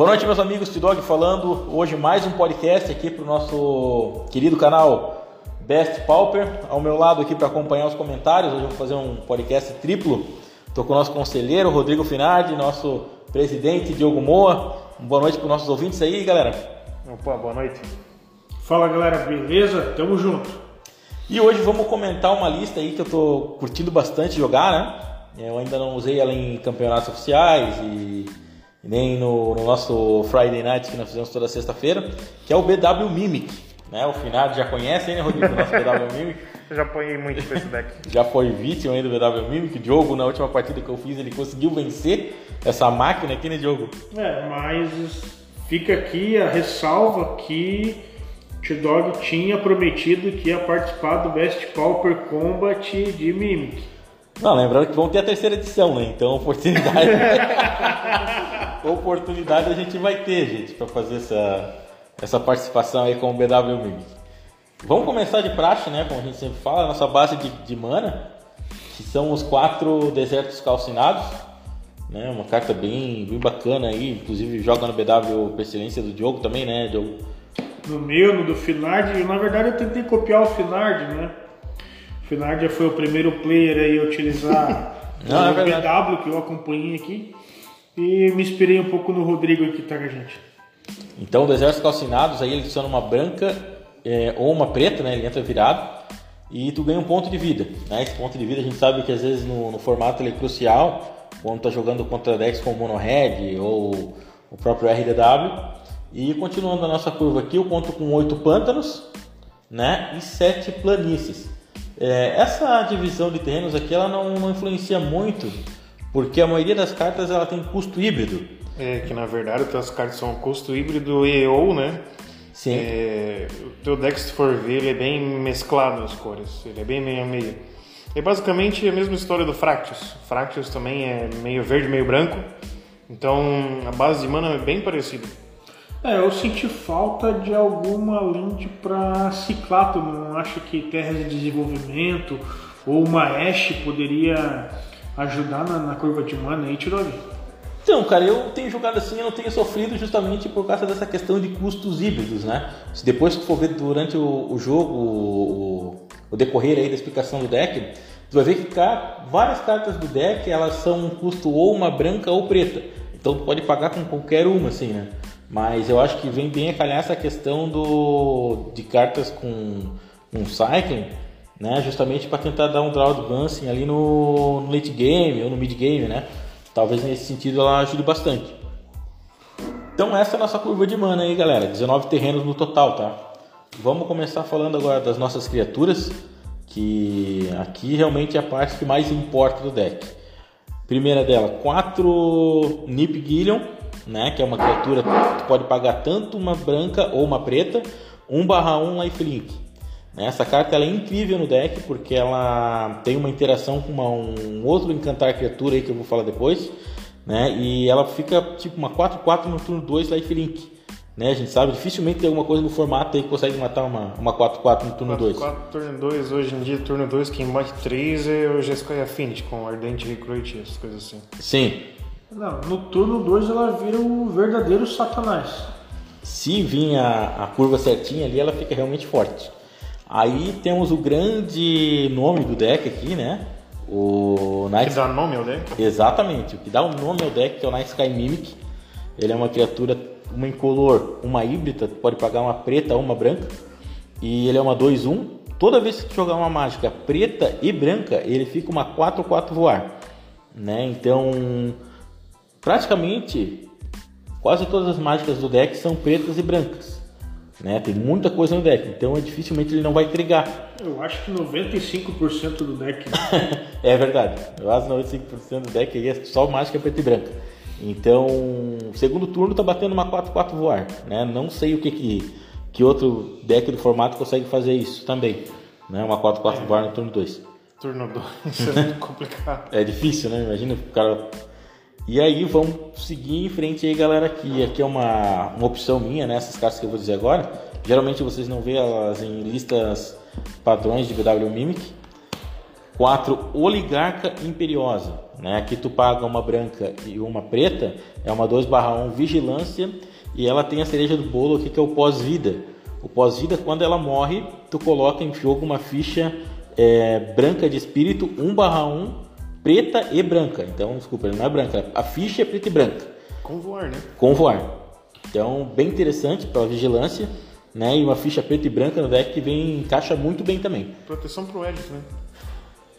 Boa noite, meus amigos. T-Dog falando. Hoje mais um podcast aqui para o nosso querido canal Best Pauper. Ao meu lado aqui para acompanhar os comentários. Hoje eu vou fazer um podcast triplo. Estou com o nosso conselheiro Rodrigo Finardi, nosso presidente Diogo Moa. Boa noite para os nossos ouvintes aí, galera. Opa, boa noite. Fala galera, beleza? Tamo junto. E hoje vamos comentar uma lista aí que eu estou curtindo bastante jogar, né? Eu ainda não usei ela em campeonatos oficiais e nem no, no, nosso Friday Night que nós fizemos toda sexta-feira, que é o BW Mimic. Né? O Finado já conhece, né, Rodrigo, o nosso BW Mimic. Eu já apanhei muito com esse deck. já foi vítima aí do BW Mimic. O Diogo, na última partida que eu fiz, ele conseguiu vencer essa máquina aqui, né, Diogo? É, mas fica aqui a ressalva que o T-Dog tinha prometido que ia participar do Best Pauper Combat de Mimic. Não, lembrando que vão ter a terceira edição, né? Então, oportunidade. oportunidade a gente vai ter, gente, para fazer essa, essa participação aí com o BW Mimic. Vamos começar de praxe, né? Como a gente sempre fala, a nossa base de, de mana, que são os quatro desertos calcinados. Né? Uma carta bem, bem bacana aí, inclusive joga no BW Pestilência do Diogo também, né, Diogo? No meu, no do Finard, na verdade eu tentei copiar o Finard, né? O Finard já foi o primeiro player aí a utilizar Não, o é BW que eu acompanhei aqui. E me inspirei um pouco no Rodrigo aqui, tá com a gente. Então, desertos calcinados, aí ele adiciona uma branca é, ou uma preta, né? Ele entra virado e tu ganha um ponto de vida. Né? Esse ponto de vida a gente sabe que às vezes no, no formato ele é crucial quando tá jogando contra decks como Mono Red ou o próprio RDW. E continuando a nossa curva aqui, eu conto com oito pântanos né? e sete planícies. É, essa divisão de terrenos aqui ela não, não influencia muito porque a maioria das cartas ela tem custo híbrido. É, que na verdade as cartas são custo híbrido e ou, né? Sim. É, o teu deck, se for ver, ele é bem mesclado as cores. Ele é bem meio a meio. É basicamente a mesma história do Fractus. Fractus também é meio verde, meio branco. Então a base de mana é bem parecida. É, eu senti falta de alguma lente para ciclato. Não acho que terras de desenvolvimento ou uma Ash poderia ajudar na, na curva de mana aí, Tiroli? Então, cara, eu tenho jogado assim, eu não tenho sofrido justamente por causa dessa questão de custos híbridos, né? Se depois que for ver durante o, o jogo, o, o, decorrer aí da explicação do deck, tu vai ver que cara, várias cartas do deck, elas são um custo ou uma branca ou preta. Então tu pode pagar com qualquer uma, assim, né? Mas eu acho que vem bem a calhar essa questão do, de cartas com, com cycling, né? Justamente para tentar dar um draw advancing ali no, no, late game ou no mid game, né? Talvez nesse sentido ela ajude bastante. Então essa é a nossa curva de mana aí, galera. 19 terrenos no total, tá? Vamos começar falando agora das nossas criaturas, que aqui realmente é a parte que mais importa do deck. Primeira dela, 4 Nip Gillion, né? Que é uma criatura que pode pagar tanto uma branca ou uma preta, 1/1 lifelink. Essa carta ela é incrível no deck porque ela tem uma interação com uma, um outro encantar criatura aí que eu vou falar depois, né? E ela fica tipo uma 4/4 no turno 2 lifelink. Né? A gente sabe, dificilmente tem alguma coisa no formato aí que consegue matar uma, uma 4-4 no turno 2. 4 turno 2, hoje em dia, turno 2, quem bate 3 é o Jeskai Affinity, com Ardente Recruit, essas coisas assim. Sim. Não, no turno 2 ela vira o verdadeiro Satanás. Se vir a, a curva certinha ali, ela fica realmente forte. Aí temos o grande nome do deck aqui, né? O Night... Que dá nome ao deck? Exatamente, o que dá o nome ao deck que é o Night Sky Mimic. Ele é uma criatura, uma incolor, uma híbrida, pode pagar uma preta ou uma branca. E ele é uma 2-1. Toda vez que jogar uma mágica preta e branca, ele fica uma 4-4 voar. Né? Então, praticamente, quase todas as mágicas do deck são pretas e brancas. Né? Tem muita coisa no deck, então é, dificilmente ele não vai trigar. Eu acho que 95% do deck. é verdade, quase 95% do deck aí é só mágica preta e branca. Então, segundo turno tá batendo uma 4-4 voar. Né? Não sei o que, que, que outro deck do formato consegue fazer isso também. Né? Uma 4-4 é. voar no turno 2. Turno 2 é muito complicado. é difícil, né? Imagina o cara e aí vamos seguir em frente aí, galera, aqui. Aqui é uma, uma opção minha, né? Essas cartas que eu vou dizer agora. Geralmente vocês não vê elas em listas padrões de BW Mimic. 4 Oligarca Imperiosa. Né? Aqui tu paga uma branca e uma preta, é uma 2/1 Vigilância e ela tem a cereja do bolo aqui que é o pós-vida. O pós-vida, quando ela morre, tu coloca em jogo uma ficha é, branca de espírito 1/1 preta e branca. Então, desculpa, não é branca, a ficha é preta e branca. Com voar, né? Com voar. Então, bem interessante para vigilância, né? E uma ficha preta e branca no deck que vem encaixa muito bem também. Proteção pro Edito, né?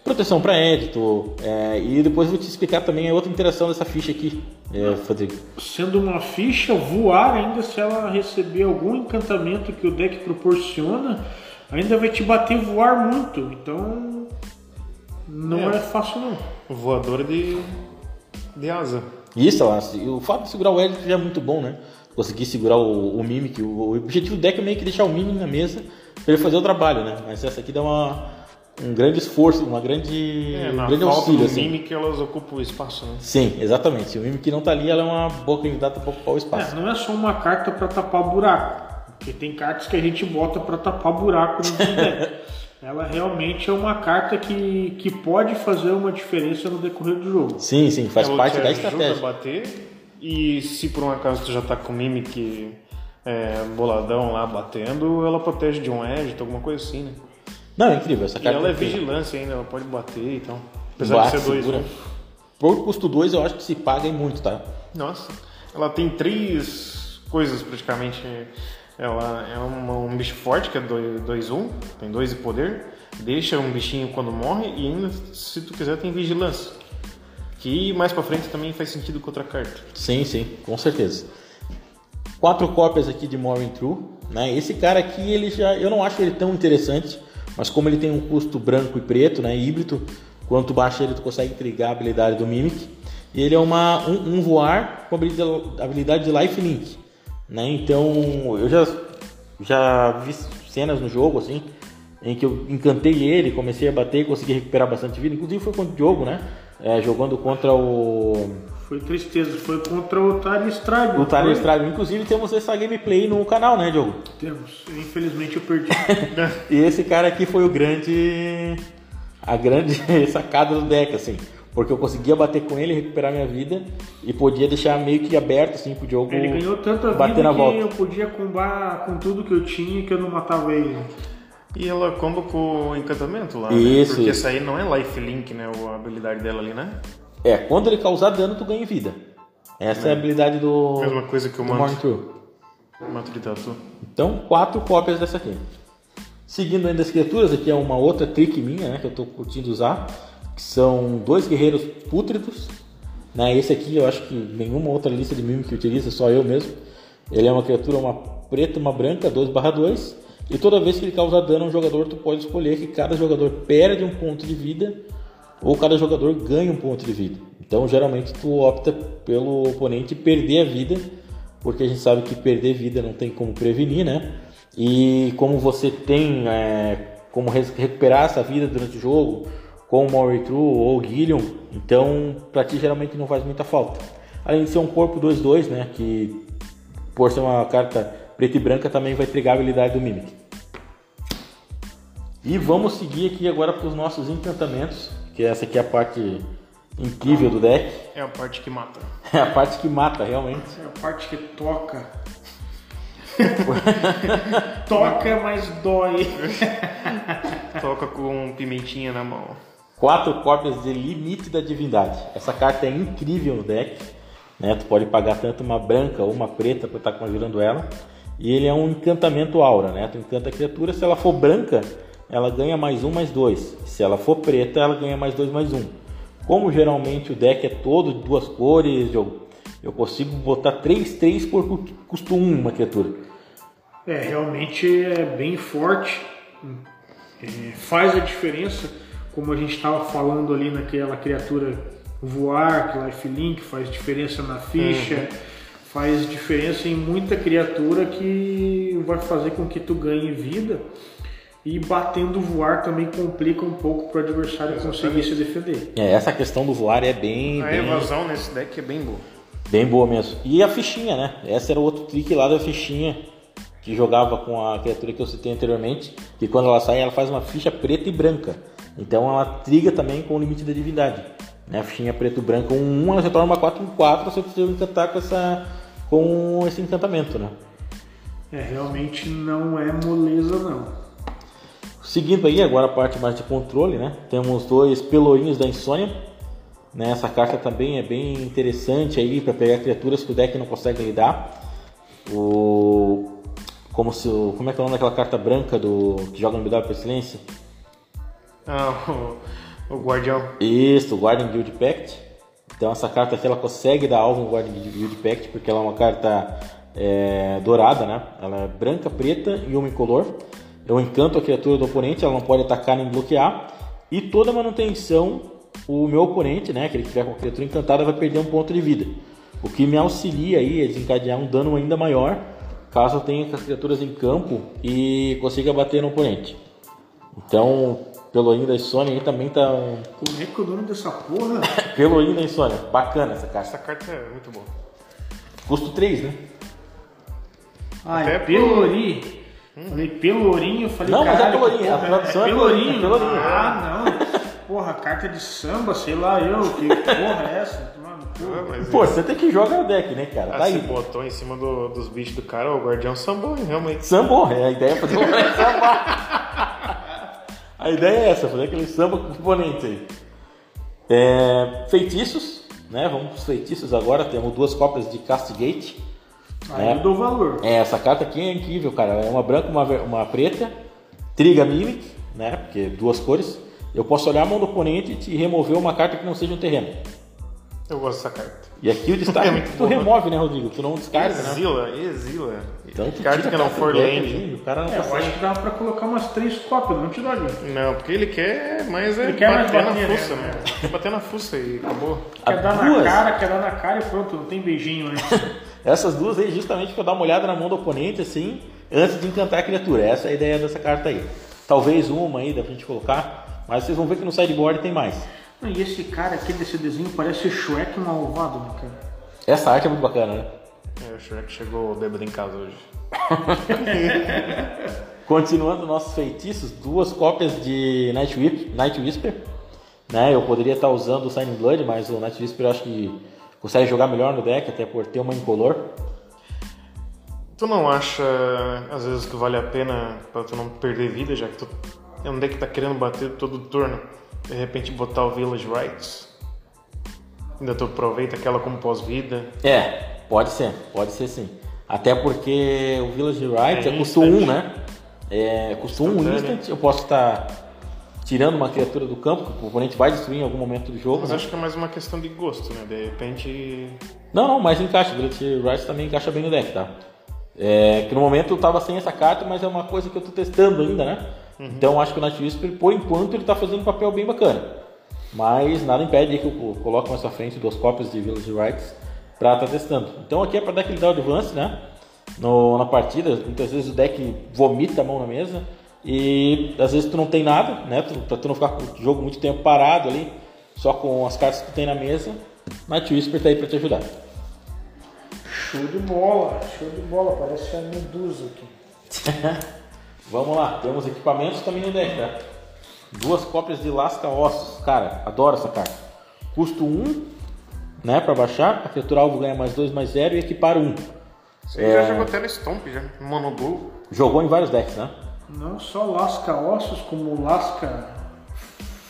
Proteção para édito. É, e depois eu vou te explicar também a outra interação dessa ficha aqui, é, Rodrigo. Sendo uma ficha, voar ainda se ela receber algum encantamento que o deck proporciona, ainda vai te bater voar muito. Então não é, É. fácil não. Voadora de, de asa. Isso, o fato de segurar o édito já é muito bom, né? Conseguir segurar o, o Mimic. O, o objetivo do deck é meio que deixar o Mimic na mesa para ele fazer o trabalho, né? Mas essa aqui dá uma, um grande esforço, uma grande, É, um na grande auxílio. do assim. Mimic, elas ocupam o espaço, né? Sim, exatamente. Se o Mimic não tá ali, ela é uma boa candidata para ocupar o espaço. É, não é só uma carta para tapar buraco. Porque tem cartas que a gente bota para tapar buraco no deck. Ela realmente é uma carta que, que pode fazer uma diferença no decorrer do jogo. Sim, sim, faz Ela parte te da ajuda estratégia. a bater. E se por um acaso tu já tá com o Mimic é, boladão lá batendo, ela protege de um Edito, alguma coisa assim, né? Não, é incrível. Essa E carta ela é incrível. vigilância ainda, ela pode bater e tal. Apesar Bate, de ser dois. né? Por custo 2 eu acho que se paga em muito, tá? Nossa, ela tem três coisas praticamente. Ela é uma- um bicho forte, que é 2-1, tem 2 de poder. Deixa um bichinho quando morre e ainda, se tu quiser, tem vigilância. Que mais pra frente também faz sentido com outra carta. Sim, sim, com certeza. Quatro cópias aqui de Morning True. Né? Esse cara aqui, ele já, eu não acho ele tão interessante, mas como ele tem um custo branco e preto, né, híbrido, quando tu baixa ele, tu consegue trigar a habilidade do Mimic. E ele é uma, um, um voar com habilidade, habilidade de Life Link. Né? Então, eu já, já vi cenas no jogo, assim, em que eu encantei ele, comecei a bater e consegui recuperar bastante vida. Inclusive foi contra o Diogo, né? É, jogando contra o Foi tristeza, foi contra o Tali Strade. o. Inclusive temos essa gameplay no canal, né, Diogo? Temos. Infelizmente eu perdi. E esse cara aqui foi o grande. a grande sacada do deck, assim. Porque eu conseguia bater com ele, recuperar minha vida e podia deixar meio que aberto, assim, pro jogo. Ele ganhou tanta bater vida na que volta. eu podia combar com tudo que eu tinha que eu não matava ele. E ela comba com o encantamento lá, Isso, né? Porque isso. essa aí não é life link, né? A habilidade dela ali, né? É, quando ele causar dano, tu ganha vida. Essa é, a habilidade do. Mesma coisa que o manto. Mato de tatu. Então, quatro cópias dessa aqui. Seguindo ainda as criaturas, aqui é uma outra trick minha, né, que eu estou curtindo usar, que são dois guerreiros pútridos. Né, esse aqui eu acho que nenhuma outra lista de que utiliza, só eu mesmo. Ele é uma criatura, uma preta uma branca, 2/2. E toda vez que ele causa dano a um jogador, tu pode escolher que cada jogador perde um ponto de vida ou cada jogador ganha um ponto de vida. Então, geralmente, tu opta pelo oponente perder a vida, porque a gente sabe que perder vida não tem como prevenir, né? E como você tem é, como recuperar essa vida durante o jogo, com o Maury True ou o Gilliam, então pra ti geralmente não faz muita falta. Além de ser um corpo 2-2, né? Que por ser uma carta preta e branca também vai trigar a habilidade do Mimic. E vamos seguir aqui agora para os nossos encantamentos, que essa aqui é a parte incrível do deck. É a parte que mata. É a parte que mata realmente. É a parte que toca. toca, mas dói. Toca com pimentinha na mão. Quatro cópias de Limite da Divindade. Essa carta é incrível no deck. Né? Tu pode pagar tanto uma branca ou uma preta para estar conjurando ela. E ele é um encantamento aura, né? Tu encanta a criatura, se ela for branca, ela ganha mais um, mais dois. Se ela for preta, ela ganha mais dois, mais um. Como geralmente o deck é todo de duas cores, eu, eu consigo botar 3, 3 por cu- custo 1 uma criatura. É, realmente é bem forte. É, faz a diferença, como a gente estava falando ali naquela criatura voar, que Life Link faz diferença na ficha, faz diferença em muita criatura que vai fazer com que tu ganhe vida. E batendo voar também complica um pouco para o adversário conseguir se defender. É, essa questão do voar é bem, A bem, evasão nesse deck é bem boa. bem boa mesmo. E a fichinha, né? Essa era o outro trick lá da fichinha que jogava com a criatura que eu citei anteriormente, que quando ela sai ela faz uma ficha preta e branca. Então ela triga também com o limite da divindade. Né? A fichinha preto branco 1, 1 ela se torna uma 4 4 se preciso encantar com, essa, com esse encantamento. Né? É, realmente não é moleza não. Seguindo aí agora a parte mais de controle, né? Temos dois pelourinhos da insônia. Né? Essa carta também é bem interessante aí para pegar criaturas que o deck não consegue lidar. O como se como é que é o nome daquela carta branca do que joga no BW Pestilência? Ah, o, o Guardião. Isso, o Guardian Guild Pact. Então essa carta aqui ela consegue dar alvo no Guardian Guild Pact porque ela é uma carta é, dourada, né? Ela é branca, preta e uma incolor. Eu encanto a criatura do oponente, ela não pode atacar nem bloquear. E toda manutenção, o meu oponente, né, aquele que tiver com a criatura encantada, vai perder um ponto de vida. O que me auxilia aí a desencadear um dano ainda maior caso eu tenha as criaturas em campo e consiga bater no oponente. Então, Pelourinho da Insônia aí também tá. Como é que é o nome dessa porra? Pelourinho da Insônia, bacana essa carta. Essa carta é muito boa. Custo 3, né? Ah, Até é pro- Pelourinho. Falei Pelourinho, falei Não, mas é Pelourinho, a porra, tradução é Pelourinho. Pelourinho, Ah, não. Porra, carta de samba, sei lá eu, que porra é essa? Tomar no cu. Ah, Pô, você tem que jogar o deck, né, cara? ah, Tá se aí. botou em cima do- dos bichos do cara, o Guardião sambou, hein, realmente. Sambou, é a ideia é fazer um samba. A ideia é essa, fazer aquele samba com o oponente aí. É, feitiços, né? Vamos para os feitiços agora. Temos duas cópias de Castigate. Aí É. eu dou valor. É, essa carta aqui é incrível, cara. É uma branca, uma, uma preta, Triga Mimic, né? Porque duas cores. Eu posso olhar a mão do oponente e remover uma carta que não seja um terreno. Eu gosto dessa carta. E aqui o destaque É é muito que tu né? remove, né, Rodrigo? Tu não descarta, né? Exila, exila. Então tira que não for land. O cara não É, eu consegue. acho que dava pra colocar umas três cópias, não te dá ali. Não, porque ele quer mais é Ele quer mais bater bater, na né? fuça, né? Quer bater na fuça e acabou. Quer dar duas- na cara, quer dar na cara e pronto, não tem beijinho né? antes. Essas duas aí, justamente pra dar uma olhada na mão do oponente, assim, antes de encantar a criatura. Essa é a ideia dessa carta aí. Talvez uma aí dá pra gente colocar, mas vocês vão ver que no sideboard tem mais. E esse cara aqui desse desenho parece o Shrek malvado, né, cara? Essa arte é muito bacana, né? É, o Shrek chegou bêbado em casa hoje. Continuando nossos feitiços, duas cópias de Night, Whip, Night Whisper. Né? Eu poderia estar usando o Signing Blood, mas o Night Whisper eu acho que consegue jogar melhor no deck, até por ter uma incolor. Tu não acha, às vezes, que vale a pena pra tu não perder vida, já que tu é um deck que tá querendo bater todo turno, de repente botar o Village Rights? Ainda tu aproveita aquela como pós-vida. É, pode ser, pode ser sim. Até porque o Village Right é, É custo instant. 1, né? É custo 1 Instantâneo. instant. Eu posso estar tirando uma criatura do campo, que o oponente vai destruir em algum momento do jogo. Mas né? acho que é mais uma questão de gosto, né? De repente. Não, não, mas encaixa. O Village Right também encaixa bem no deck, tá? É, que no momento eu tava sem essa carta, mas é uma coisa que eu tô testando ainda, né? Então acho que o Night Whisper, por enquanto, ele tá fazendo um papel bem bacana. Mas nada impede que eu coloque mais pra frente duas cópias de Village Rights pra estar testando. Então aqui é pra dar aquele dado advance, né? No, na partida, muitas vezes o deck vomita a mão na mesa e às vezes tu não tem nada, né? Pra tu não ficar com o jogo muito tempo parado ali, só com as cartas que tu tem na mesa, Night Whisper tá aí pra te ajudar. Show de bola, show de bola, parece a medusa aqui. Vamos lá, temos equipamentos também no deck, tá? Duas cópias de Lasca Ossos. Cara, adoro essa carta. Custo 1, né, pra baixar. A criatura alvo ganha mais 2, mais 0 e equipar 1. Você já jogou até no Stomp, já. Monogol. Jogou em vários decks, né? Não só lasca ossos, como lasca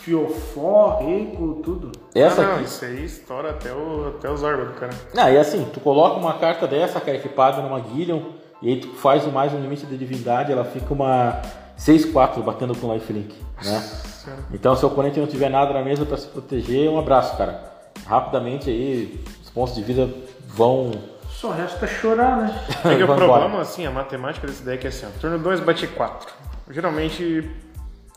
fiofó, rico, tudo. Essa ah, não, aqui. isso aí estoura até, o, até os órgãos do cara. Ah, e assim, tu coloca uma carta dessa, cara, equipada numa Guillion, e aí tu faz mais um limite de divindade, ela fica uma 6-4 batendo com lifelink, né? Então, se o oponente não tiver nada na mesa pra se proteger, um abraço, cara. Rapidamente aí, os pontos de vida vão. Só resta chorar, né? É que o vão embora. problema, assim, a matemática desse deck é assim, ó, turno 2 bate 4. Geralmente,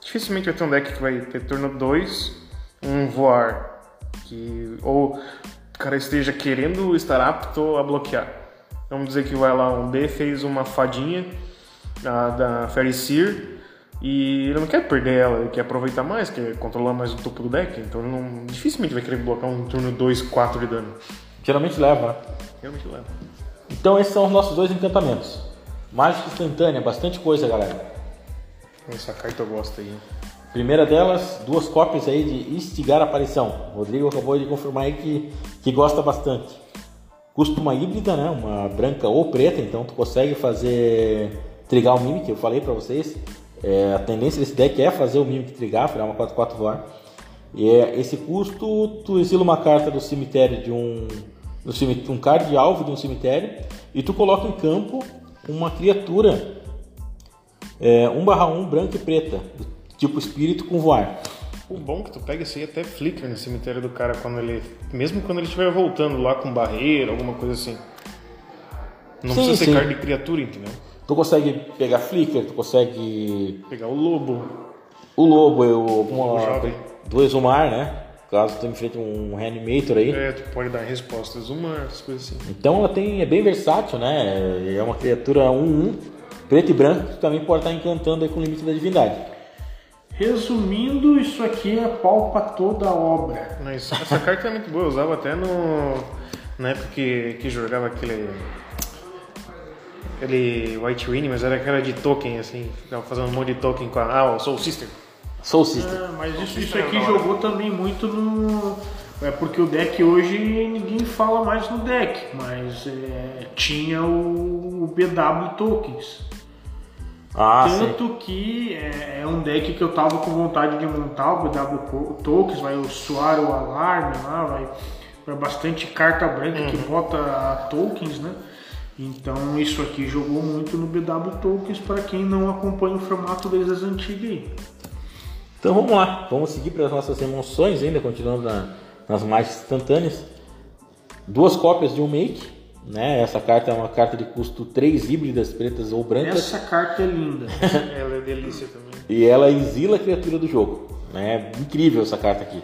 dificilmente vai ter um deck que vai ter turno 2, um voar, que ou o cara esteja querendo estar apto a bloquear. Vamos dizer que vai lá, um D fez uma fadinha a, da Fairy Seer, e ele não quer perder ela, ele quer aproveitar mais, quer controlar mais o topo do deck, então ele não, dificilmente vai querer bloquear um turno 2, 4 de dano. Geralmente leva, né? Realmente leva. Então, esses são os nossos dois encantamentos. Mágica instantânea, bastante coisa, galera. Essa carta eu gosto aí. Primeira delas, duas cópias aí de Instigar a Aparição. O Rodrigo acabou de confirmar aí que, que gosta bastante. Custa uma híbrida, né? Uma branca ou preta, então tu consegue fazer trigar o Mimic, eu falei para vocês. É, a tendência desse deck é fazer o Mimic trigar, virar uma 4-4 voar. E é, esse custo, tu exila uma carta do cemitério de um. Do cemitério, um card alvo de um cemitério e tu coloca em campo uma criatura é, 1/1 branca e preta, tipo espírito com voar. O bom é que tu pega isso aí até flicker no cemitério do cara quando ele. Mesmo quando ele estiver voltando lá com barreira, alguma coisa assim. Não Sim, precisa ser sim. card de criatura, entendeu? Tu consegue pegar flicker, tu consegue Pegar o lobo. o lobo, eu, alguma, do exumar, né? Caso tu enfrente um reanimator aí. É, tu pode dar respostas, uma, essas coisas assim. Então ela tem, é bem versátil, né? É uma criatura 1-1, preto e branco, que também pode estar encantando aí com o limite da divindade. Resumindo, isso aqui é pau pra toda a obra. Mas essa carta é muito boa, eu usava até no. Na época que, que jogava aquele. Aquele White Winnie, mas era aquela de token, assim. Ficava fazendo um monte de token com a. Ah, o Soul Sister. Soul Sister. Ah, mas isso, isso aqui jogou também muito no. É porque o deck hoje ninguém fala mais no deck, mas é, tinha o, o BW Tokens. Ah, sim. Tanto que é, é um deck que eu tava com vontade de montar o BW Tokens, vai o suar o alarme lá, vai, vai bastante carta branca que bota tokens, né? Então isso aqui jogou muito no BW Tokens para quem não acompanha o formato desde as antigas aí. Então vamos lá, vamos seguir para as nossas emoções ainda, continuando na- nas mais instantâneas. Duas cópias de um make, né? Essa carta é uma carta de custo 3 híbridas, pretas ou brancas. Essa carta é linda. Ela é delícia também. E ela exila a criatura do jogo. Né? Incrível essa carta aqui.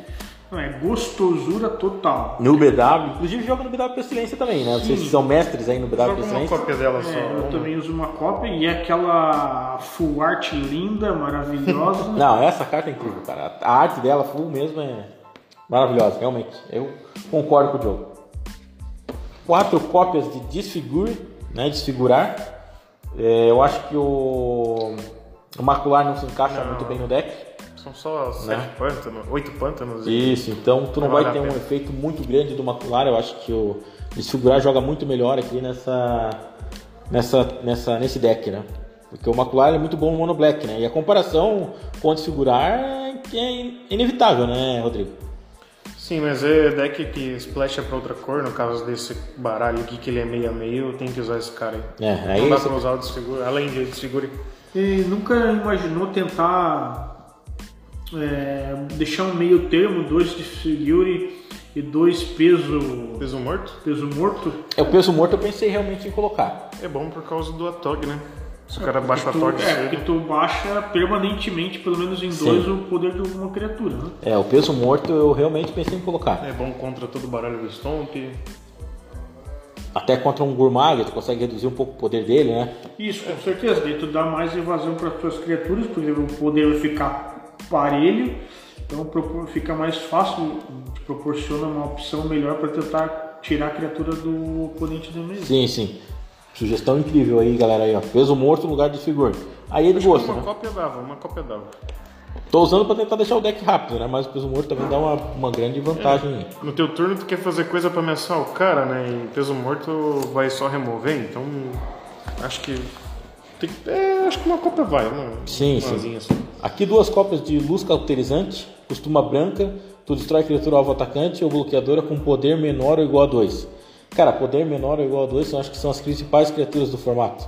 Não, é gostosura total. No BW, inclusive joga no BW Pestilência também, né? Vocês são mestres aí no BW uma Pestilência. cópia dela só. É, eu uma. também uso uma cópia e é aquela full art linda, maravilhosa. Não, essa carta é incrível, cara. A arte dela, full mesmo, é maravilhosa, realmente. Eu concordo com o jogo. Quatro cópias de Disfigure, né? Desfigurar. É, eu acho que o, o Macular não se encaixa Não. muito bem no deck. São só sete pântanos, oito pântanos. Isso, então tu não, Não vai ter um efeito muito grande do macular. Eu acho que o desfigurar joga muito melhor aqui nessa, nessa, nessa, nesse deck, né? Porque o macular é muito bom no mono black, né? E a comparação com o desfigurar é inevitável, né, Rodrigo? Sim, mas é deck que splasha pra outra cor, no caso desse baralho aqui que ele é meio a meio, tem que usar esse cara aí. É, aí Não dá você- pra usar o desfigure, além de desfigure. E nunca imaginou tentar é, deixar um meio termo, dois de figure e dois peso, Peso morto peso morto? É o peso morto eu pensei realmente em colocar. é bom por causa do Atog, né? Se o cara baixa o tu, Atog é, porque tu baixa permanentemente, pelo menos em dois, o poder de uma criatura, né? É, o peso morto eu realmente pensei em colocar. É bom contra todo o baralho do Stomp. Até contra um Gurmag, tu consegue reduzir um pouco o poder dele, né? Isso, com certeza. Daí tu dá mais evasão para as tuas criaturas, porque o poder vai ficar parelho, então fica mais fácil, te proporciona uma opção melhor para tentar tirar a criatura do oponente da mesa. Sim, sim. Sugestão incrível aí, galera aí, ó. Peso morto no lugar de figure. Aí é de gosto, Uma né? cópia dava, uma cópia dava. Tô usando pra tentar deixar o deck rápido, né? Mas o peso morto também dá uma, uma grande vantagem aí. No teu turno tu quer fazer coisa pra ameaçar o cara, né? E peso morto vai só remover, então acho que. Tem, que- é, acho que uma cópia vai, uma, Sim, umazinha sim. só. Aqui duas cópias de luz cauterizante, costuma branca, tu destrói a criatura alvo atacante ou bloqueadora com poder menor ou igual a 2. Cara, poder menor ou igual a 2 eu acho que são as principais criaturas do formato.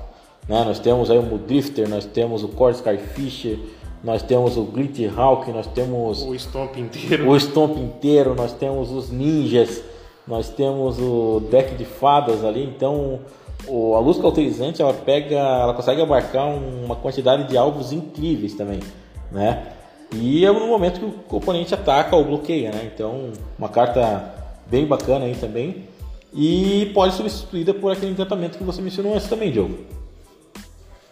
Né? Nós temos aí o Mudrifter, nós temos o Core Skyfisher, nós temos o Glitty Hawk, nós temos O Stomp inteiro. o Stomp inteiro, nós temos os ninjas, nós temos o deck de fadas ali, então o- a luz cauterizante ela pega, ela consegue abarcar um- uma quantidade de alvos incríveis também, né? E é no momento que o oponente ataca ou bloqueia, né? Então uma carta bem bacana aí também e pode ser substituída por aquele encantamento que você mencionou antes também, Diogo.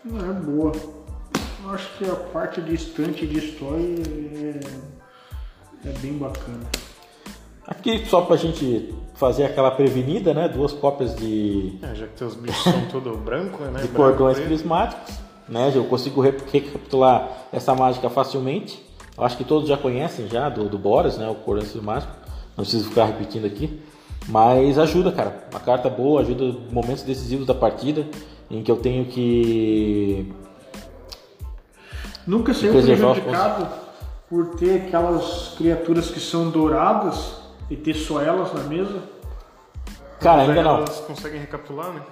Não é boa. Eu acho que a parte de estante de história é, é bem bacana. Aqui só pra gente fazer aquela prevenida, né? Duas cópias de É, já que teus bichos são tudo branco, né? de Branco, cordões prismáticos, né? Eu consigo re- recapitular essa mágica facilmente. Eu acho que todos já conhecem já do, do Boros, né? O Coração Mágico. Não preciso ficar repetindo aqui. Mas ajuda, cara. Uma carta boa, ajuda momentos decisivos da partida em que eu tenho que. Nunca os prejudicado por ter aquelas criaturas que são douradas e ter só elas na mesa. Cara, ainda não. Elas conseguem recapitular, né?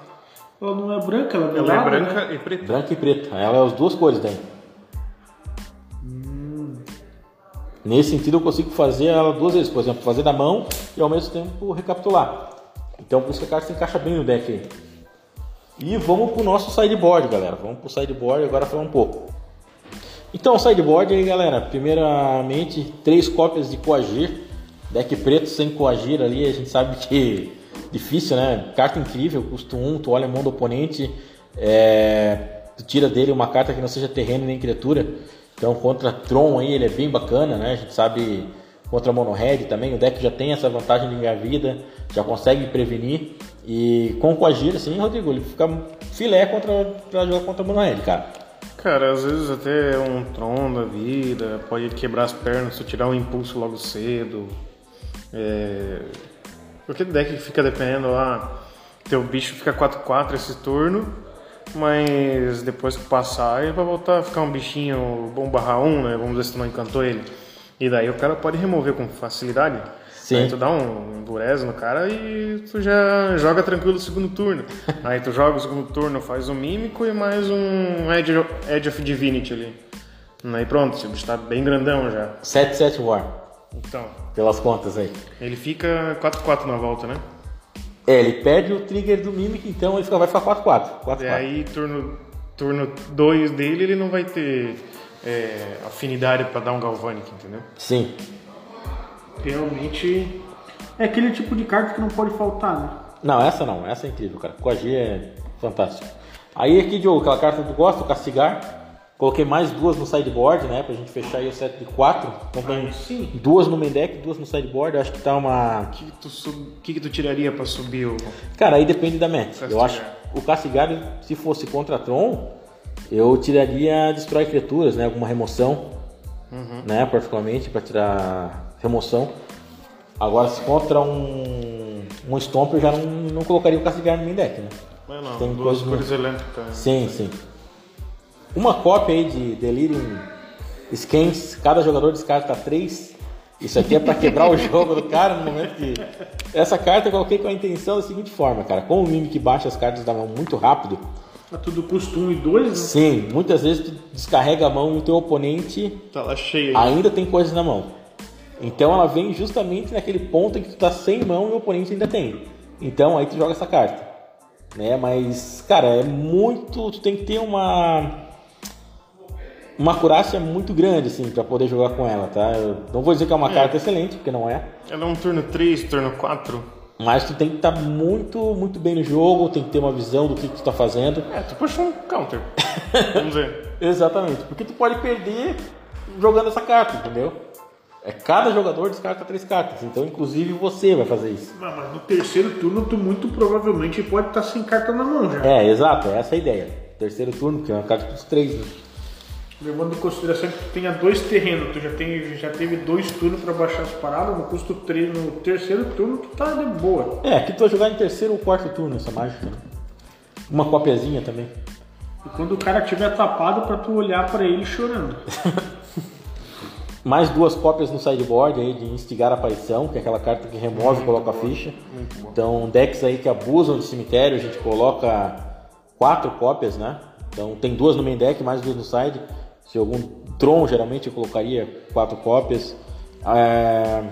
Ela não é branca, ela é Ela é branca né? e preta. Branca e preta. Ela é as duas cores daí. Nesse sentido eu consigo fazer ela duas vezes, por exemplo, fazer da mão e ao mesmo tempo recapitular. Então por isso que a carta se encaixa bem no deck aí. E vamos pro nosso sideboard, galera. Vamos pro sideboard agora falar um pouco. Então, o sideboard aí, galera. Primeiramente, três cópias de Coagir. Deck preto sem Coagir ali, a gente sabe que difícil, né? Carta incrível, custo 1, um, tu olha a mão do oponente, é, tu tira dele uma carta que não seja terreno nem criatura. Então, contra Tron aí, ele é bem bacana, né? A gente sabe contra Mono Red também, o deck já tem essa vantagem de ganhar vida, já consegue prevenir. E com Coagir, assim, Rodrigo, ele fica filé contra, pra jogar contra Mono Red, cara. Cara, às vezes até um Tron da vida, pode quebrar as pernas se tirar um impulso logo cedo. É... Porque deck fica dependendo lá, teu bicho fica 4-4 esse turno, mas depois que passar ele vai voltar a ficar um bichinho bom barra 1, né? Vamos ver se tu não encantou ele. E daí o cara pode remover com facilidade. Sim. Aí tu dá um endurece no cara e tu já joga tranquilo o segundo turno. Aí tu joga o segundo turno, faz um mímico e mais um Edge, Edge of Divinity ali. Aí pronto, o bicho tá bem grandão já. 7-7 War, Então, pelas contas aí. ele fica 4-4 na volta, né? É, ele perde o trigger do Mimic, então ele fica, vai ficar 4-4. 4-4. E aí turno turno 2 dele ele não vai ter é, afinidade pra dar um Galvanic, entendeu? Sim. Realmente é aquele tipo de carta que não pode faltar, né? Não, essa não, essa é incrível, cara. Coagir é fantástico. Aí aqui, Diogo, aquela carta que tu gosta, o Castigar. Coloquei mais duas no sideboard, né? Pra gente fechar aí o set de quatro. Então tem sim. duas no main deck, duas no sideboard. Eu acho que tá uma. O que, que tu, sub- que, que tu tiraria pra subir o. Cara, aí depende da match. Eu Castigar. acho o Castigar, se fosse contra Tron, eu tiraria Destrói Criaturas, né? Alguma remoção, né? Particularmente para tirar remoção. Agora, se contra um, um Stomp, eu já não, não colocaria o Castigar no main deck, né? Mas não, Tem duas coisa cores elétricas. Sim, sim. Uma cópia aí de Delirium Scans, cada jogador descarta três. Isso aqui é para quebrar o jogo do cara no momento que. Essa carta eu coloquei com a intenção da seguinte forma, cara. Como o Mimic baixa as cartas da mão muito rápido, Tá tudo custo 1 e 2, né? sim, muitas vezes tu descarrega a mão e o teu oponente Tá lá cheia aí. ainda tem coisas na mão. Então ela vem justamente naquele ponto em que tu tá sem mão e o oponente ainda tem. Então aí tu joga essa carta. Né? Mas, cara, é muito. Tu tem que ter uma. Uma acurácia muito grande, assim, pra poder jogar com ela, tá? Eu não vou dizer que é uma carta excelente, porque não é. Ela é um turno 3, turno 4. Mas tu tem que estar muito, muito bem no jogo, tem que ter uma visão do que, que tu tá fazendo. É, tu puxa um counter. Vamos ver. Exatamente, porque tu pode perder jogando essa carta, entendeu? É cada jogador descarta três cartas, então inclusive você vai fazer isso. Mas, mas no terceiro turno tu muito provavelmente pode estar sem carta na mão já. É, exato, essa é a ideia. Terceiro turno, que é uma carta dos três, né? Levando em consideração que tu tenha dois terrenos, tu já, tem, já teve dois turnos pra baixar as paradas, no custo 3, no terceiro turno tu tá de boa. É, aqui tu vai jogar em terceiro ou quarto turno essa mágica. né? Uma copiazinha também. E quando o cara tiver tapado pra tu olhar pra ele chorando. Mais duas cópias no sideboard aí de instigar a aparição, que é aquela carta que remove e coloca a ficha. Então, decks aí que abusam de cemitério, a gente coloca quatro cópias, né? Então, tem duas no main deck, mais duas no side. Se algum Tron, geralmente eu colocaria quatro cópias. É...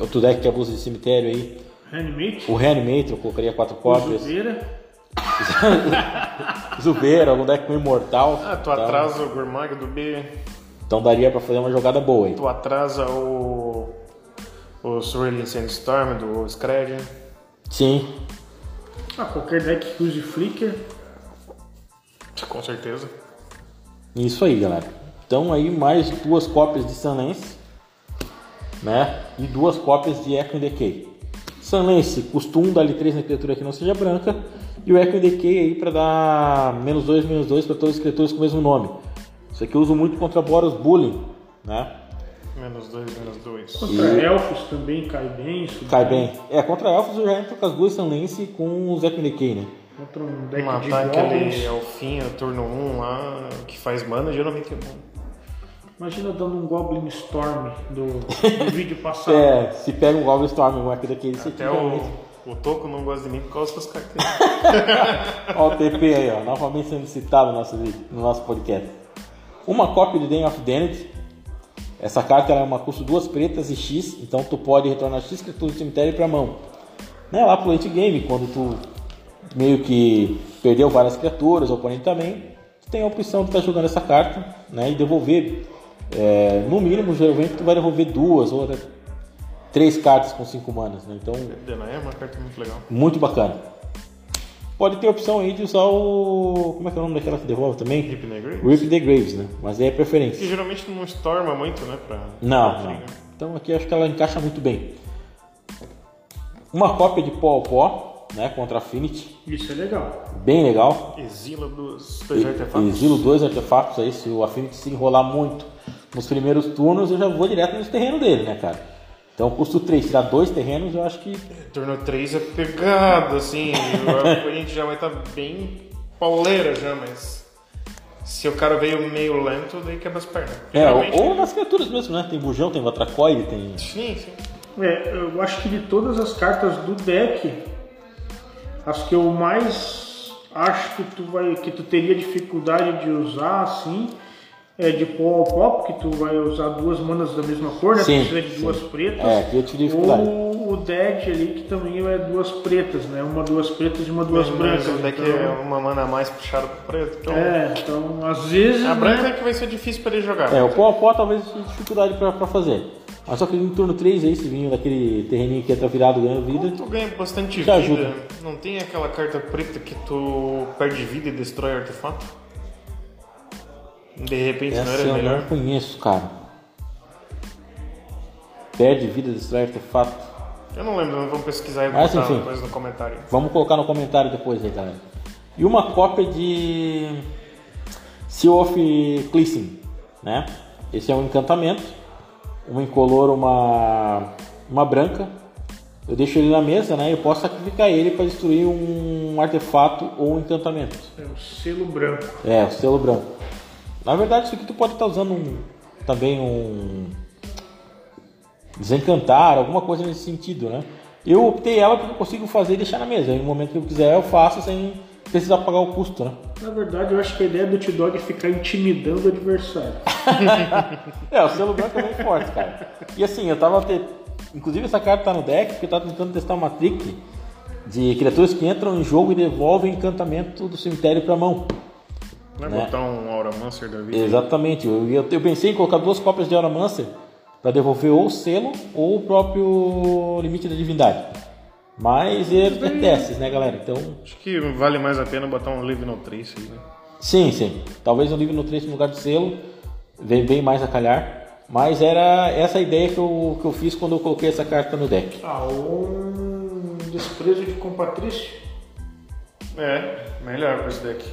Outro deck que abusa de cemitério aí, Reanimate, o Reanimator, eu colocaria quatro cópias. Zubeira, Zubeiro, algum deck com Imortal. Ah, tu Então- atrasa o Gurmag do B, Então daria pra fazer uma jogada boa aí. tu atrasa o. O Swirling Sandstorm do Scred. Sim, ah, qualquer deck que use Flicker, Com certeza. Isso aí, galera. Então aí mais duas cópias de Sunlance, né? E duas cópias de Echo and Decay. Sunlance custa 1, dá-lhe 3 na criatura que não seja branca. E o Echo and Decay aí para dar menos 2, menos 2 para todas as criaturas com o mesmo nome. Isso aqui eu uso muito contra Boros Bullying, né? Menos dois, menos dois. Contra E- elfos também cai bem. isso Cai bem. É, contra Elfos eu já entro com as duas Sunlense com o Zep Mickey, né? Contra um deck de Matar aquele goblins. elfinho, turno 1 lá, que faz mana, geralmente é bom. Imagina dando um Goblin Storm do, do vídeo passado. É, se pega um Goblin Storm, um arco daquele, você Até tira o, o Toco não gosta de mim por causa das características. Ó o TP aí, ó, novamente sendo citado no nosso, vídeo, no nosso podcast. Uma cópia de Den of Danity. Essa carta ela é uma custo duas pretas e X, então tu pode retornar X criaturas do cemitério pra mão. Né, lá pro late game, quando tu meio que perdeu várias criaturas, o oponente também, tu tem a opção de estar jogando essa carta né, e devolver. é, no mínimo, geralmente tu vai devolver duas ou até três cartas com cinco manas. Né? Então é uma carta muito legal. muito bacana. Pode ter a opção aí de usar o. Como é que é o nome daquela que devolve também? Rip Negre. Rip the Graves, né? Mas aí é preferência. geralmente não storma muito, né? Pra, Não, pra não. briga. Então aqui acho que ela encaixa muito bem. Uma cópia de pó ao pó, né? Contra Affinity. Isso é legal. Bem legal. Exila dos dois artefatos. Exilo dois artefatos aí. Se o Affinity se enrolar muito nos primeiros turnos, eu já vou direto nos terrenos dele, né, cara? Então custo 3, tirar dois terrenos, eu acho que Turno 3 é pegado, assim. o oponente já vai estar bem pauleira já, mas. Se o cara veio meio lento, daí quebra as pernas. É, ou, ou nas criaturas mesmo, né? Tem bujão, tem vatracoide, tem. Sim, sim. É, eu acho que de todas as cartas do deck, as que eu mais acho que tu vai, que tu teria dificuldade de usar assim, é de pó ao pó, porque tu vai usar duas manas da mesma cor, né? Sim, tu precisa de sim. duas pretas. É, eu dificuldade. Ou o dead ali, que também é duas pretas, né? Uma duas pretas e uma duas Mas brancas. o deck então- é uma mana a mais puxado pro preto. Então, É, então às vezes. a branca né, é que vai ser difícil pra ele jogar. É, o pó a pó talvez tenha dificuldade pra fazer. Mas só que no turno 3 aí, se vinho daquele terreninho que entra virado ganhando vida. Tu ganha bastante vida. ajuda. Não tem aquela carta preta que tu perde vida e destrói artefato? De repente não Essa era eu melhor? não conheço, cara. Perde vida, destrói artefato. Eu não lembro, vamos pesquisar e Mas, botar enfim. depois no comentário. Vamos colocar no comentário depois aí, galera. E uma cópia de Seal of Cleansing, né? Esse é um encantamento. Uma incolor, uma, uma branca. Eu deixo ele na mesa, né? Eu posso sacrificar ele para destruir um artefato ou um encantamento. É o selo branco. É, o selo branco. Na verdade, isso aqui tu pode estar usando um, também um desencantar, alguma coisa nesse sentido, né? Eu optei ela porque eu consigo fazer e deixar na mesa. No momento que eu quiser, eu faço sem precisar pagar o custo, né? Na verdade, eu acho que a ideia do T-Dog é ficar intimidando o adversário. É, o selo branco é muito forte, cara. E assim, eu tava. Te... Inclusive, essa carta tá no deck porque eu tava tentando testar uma trick de criaturas que entram em jogo e devolvem encantamento do cemitério pra mão. Não é Né? botar um Auramancer da vida? Exatamente. Eu, eu, eu pensei em colocar duas cópias de Auramancer para devolver ou o selo ou o próprio limite da divindade. Mas é é testes, né, galera? Então, Acho que vale mais a pena botar um Live No Trace aí, né? sim, sim. Talvez um livro no 3 no lugar do selo, vem bem mais a calhar. Mas era essa a ideia que eu, que eu fiz quando eu coloquei essa carta no deck. Ah, um desprezo de compatrício. É, melhor pra esse deck.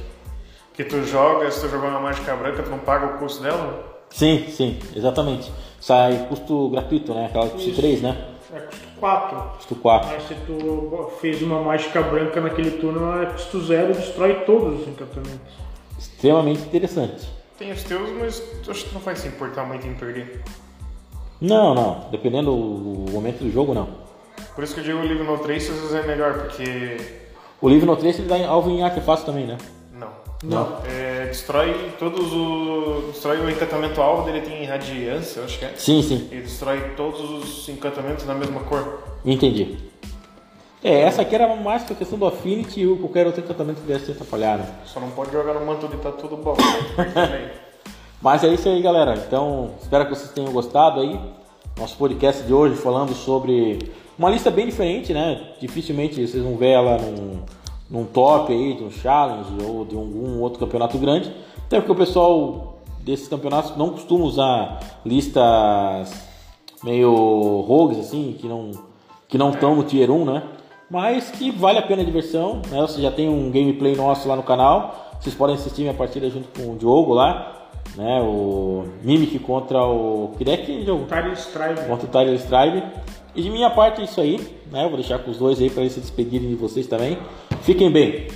Que tu joga, se tu jogar uma mágica branca, tu não paga o custo dela? Sim, sim, exatamente. Sai custo gratuito, né? Aquela custo Isso. 3, né? É custo 4. Custo 4. Mas se tu fez uma mágica branca naquele turno, é custo 0 e destrói todos os encantamentos. Extremamente interessante. Tem os teus, mas acho que não vai se importar muito em perder. Não, não. Dependendo do momento do jogo, não. Por isso que eu digo o Live No Trace às vezes é melhor, porque... O livro no 3 ele dá alvo em artefatos também, né? Não. Não. É, destrói todos o... Destrói o encantamento alvo dele tem radiância, eu acho que é. Sim, sim. Ele destrói todos os encantamentos na mesma cor. Entendi. É, essa aqui era mais pra questão do Affinity ou qualquer outro encantamento que viesse te atrapalhar, né? Só não pode jogar no manto de tá tudo bom. Mas é isso aí, galera. Então, espero que vocês tenham gostado aí. Nosso podcast de hoje falando sobre uma lista bem diferente, né? Dificilmente vocês vão ver ela num, num top aí, de um challenge ou de algum outro campeonato grande. Até porque o pessoal desses campeonatos não costuma usar listas meio rogues, assim, que não que não estão no Tier 1, né? Mas que vale a pena a diversão, né? Você já tem um gameplay nosso lá no canal. Vocês podem assistir minha partida junto com o Diogo lá. né? O Mimic contra o. Deck que jogo? Tyler Strive. Contra o Tyler Strive. E de minha parte é isso aí, né? Eu vou deixar com os dois aí para eles se despedirem de vocês também. Fiquem bem.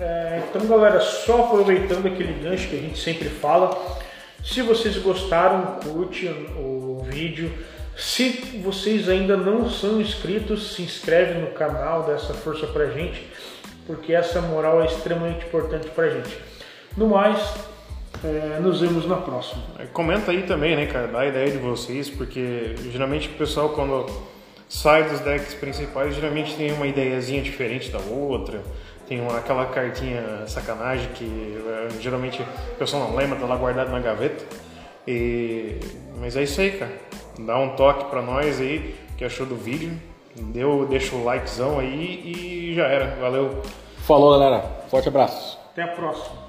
É, então, galera, só aproveitando aquele gancho que a gente sempre fala, se vocês gostaram, curte o vídeo. Se vocês ainda não são inscritos, se inscreve no canal, dá essa força pra gente, porque essa moral é extremamente importante pra gente. No mais, é, nos vemos na próxima. Comenta aí também, né, cara? Dá a ideia de vocês, porque geralmente o pessoal quando sai dos decks principais, geralmente tem uma ideiazinha diferente da outra. Tem uma, aquela cartinha sacanagem que é, geralmente o pessoal não lembra, tá lá guardado na gaveta. E... Mas é isso aí, cara. Dá um toque pra nós aí, que achou do vídeo. Deu, deixa o likezão aí e já era. Valeu. Falou, galera. Forte abraço. Até a próxima.